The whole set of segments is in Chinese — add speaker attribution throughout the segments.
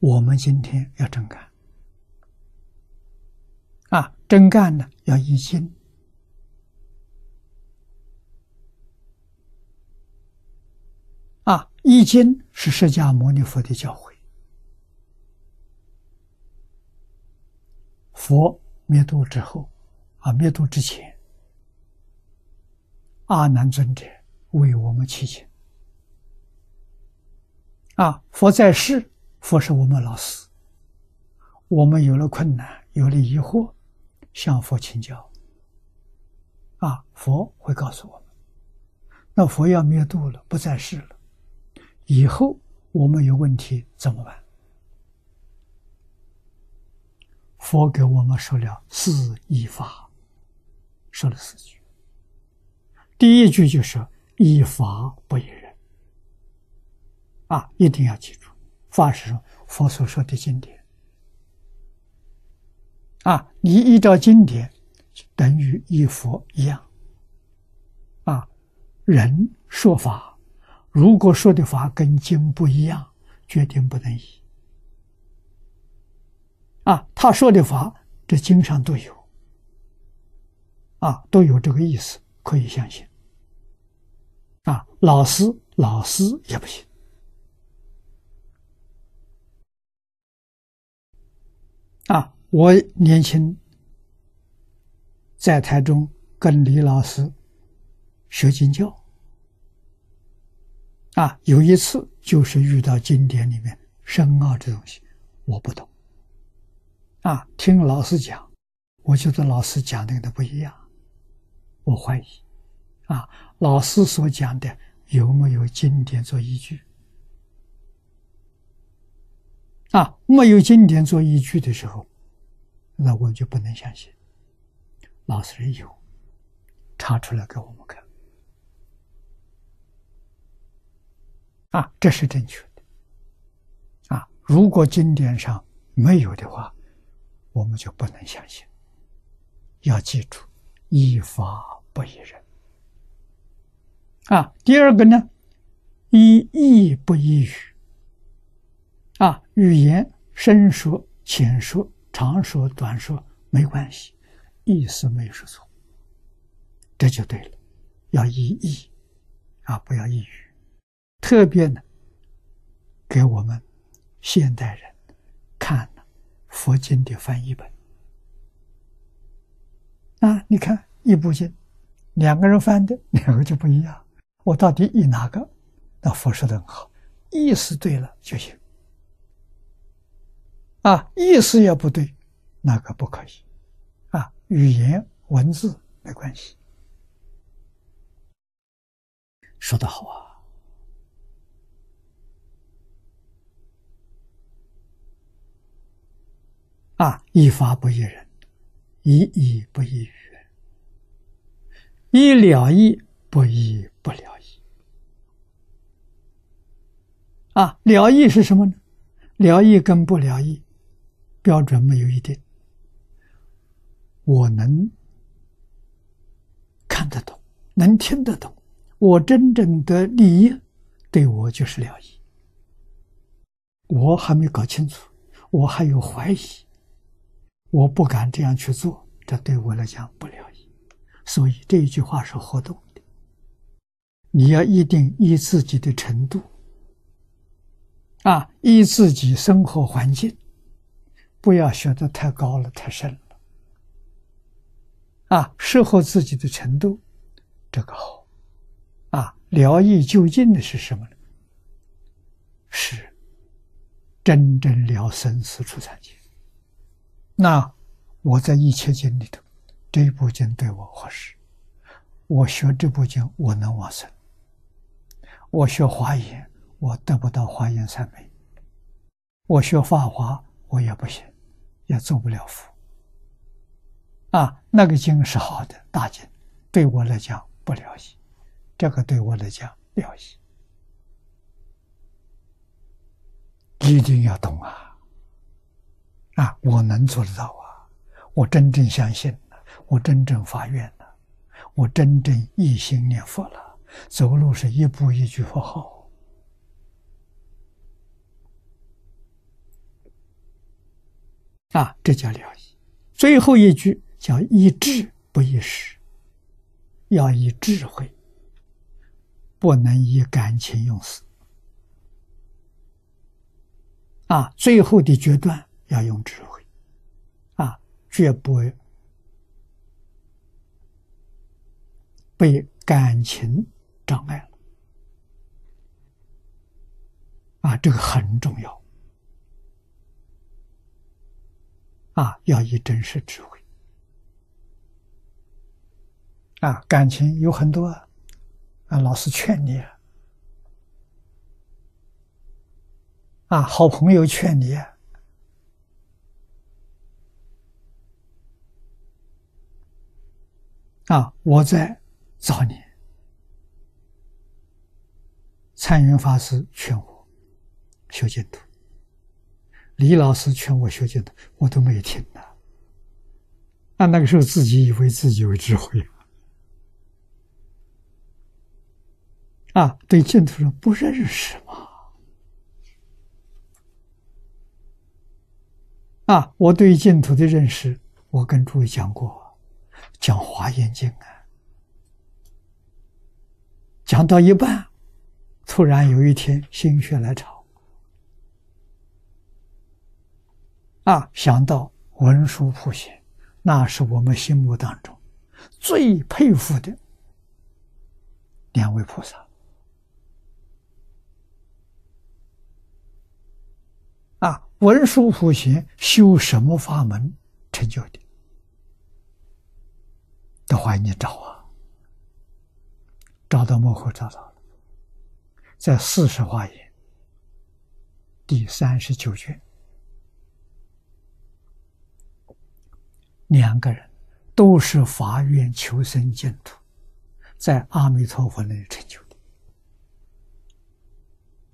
Speaker 1: 我们今天要真干啊！真干呢，要易经啊，易经是释迦牟尼佛的教诲。佛灭度之后，啊，灭度之前，阿难尊者为我们祈请。啊，佛在世，佛是我们老师。我们有了困难，有了疑惑，向佛请教。啊，佛会告诉我们。那佛要灭度了，不在世了，以后我们有问题怎么办？佛给我们说了四依法，说了四句。第一句就是依法不依人。啊，一定要记住，法是佛所说的经典。啊，你依照经典，等于依佛一样。啊，人说法，如果说的法跟经不一样，决定不能依。啊，他说的法，这经上都有。啊，都有这个意思，可以相信。啊，老师，老师也不行。我年轻在台中跟李老师学经教，啊，有一次就是遇到经典里面深奥的东西，我不懂，啊，听老师讲，我觉得老师讲的跟他不一样，我怀疑，啊，老师所讲的有没有经典做依据？啊，没有经典做依据的时候，那我就不能相信。老师有查出来给我们看，啊，这是正确的。啊，如果经典上没有的话，我们就不能相信。要记住，依法不依人。啊，第二个呢，依义不依语。啊，语言深说、浅说、长说、短说没关系，意思没说错，这就对了。要依义，啊，不要依语。特别呢，给我们现代人看佛经的翻译本。啊，你看一部经，两个人翻的，两个就不一样。我到底译哪个？那佛说的很好，意思对了就行。啊，意思也不对，那个不可以。啊，语言文字没关系。说的好啊！啊，依法不依人，依义不依语，依了义不依不了义。啊，了义是什么呢？了义跟不了义。标准没有一定，我能看得懂，能听得懂，我真正的利益对我就是了义。我还没搞清楚，我还有怀疑，我不敢这样去做，这对我来讲不了义。所以这一句话是活动的，你要一定依自己的程度，啊，依自己生活环境。不要学得太高了，太深了，啊，适合自己的程度，这个好，啊，疗愈就近的是什么呢？是真正了生死出三界。那我在一切经里头，这部经对我合适，我学这部经我能往生。我学华严，我得不到华严三昧；我学法华，我也不行。也做不了佛啊！那个经是好的大经，对我来讲不了解，这个对我来讲了解，一定要懂啊！啊，我能做得到啊！我真正相信了，我真正发愿了，我真正一心念佛了，走路是一步一句佛号。啊，这叫了义。最后一句叫以智不以识，要以智慧，不能以感情用事。啊，最后的决断要用智慧，啊，绝不被感情障碍了。啊，这个很重要。啊，要以真实智慧。啊，感情有很多，啊，老师劝你，啊，好朋友劝你，啊，我在找你，参云法师劝我修净土。李老师劝我学净土，我都没听呢。啊，那个时候自己以为自己有智慧啊，对净土人不认识嘛。啊，我对净土的认识，我跟诸位讲过，讲《华严经》啊，讲到一半，突然有一天心血来潮。啊，想到文殊普贤，那是我们心目当中最佩服的两位菩萨。啊，文殊普贤修什么法门成就的？的话，你找啊，找到幕后找到了，在《四十华严》第三十九卷。两个人都是发愿求生净土，在阿弥陀佛那里成就的。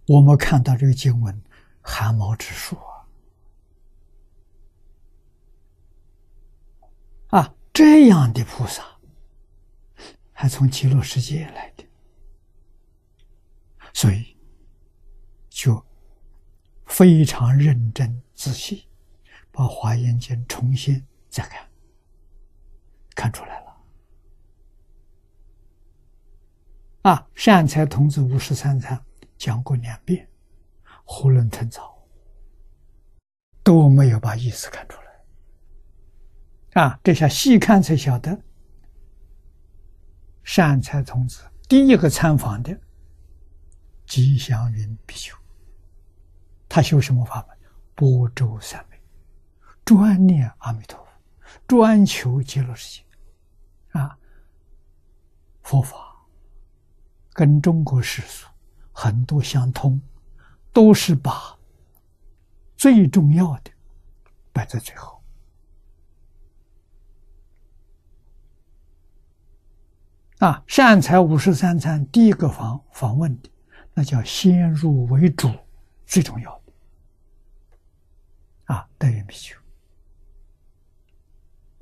Speaker 1: 我们看到这个经文，汗毛直竖啊！啊，这样的菩萨，还从极乐世界来的，所以就非常认真仔细，把《华严经》重新。再看，看出来了啊！善财童子五十三参讲过两遍，囫囵吞枣，都没有把意思看出来啊！这下细看才晓得，善财童子第一个参访的吉祥云比丘，他修什么法门？波州三昧，专念阿弥陀佛。专求极乐世界，啊，佛法跟中国世俗很多相通，都是把最重要的摆在最后。啊，善财五十三参第一个访访问的，那叫先入为主，最重要的。啊，德云比丘。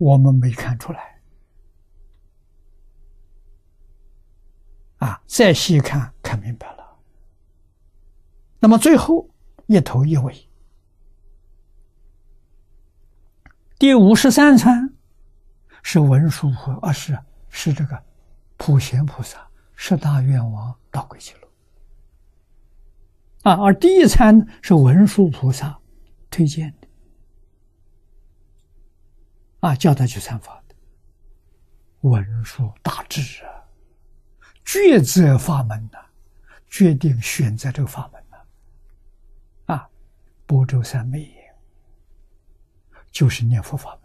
Speaker 1: 我们没看出来，啊，再细看看明白了。那么最后一头一尾，第五十三餐是文殊菩啊，是是这个普贤菩萨十大愿王导归记录啊，而第一餐是文殊菩萨推荐。啊，叫他去参法的文殊大智啊，抉择法门呐，决定选择这个法门呐。啊，波州三昧就是念佛法。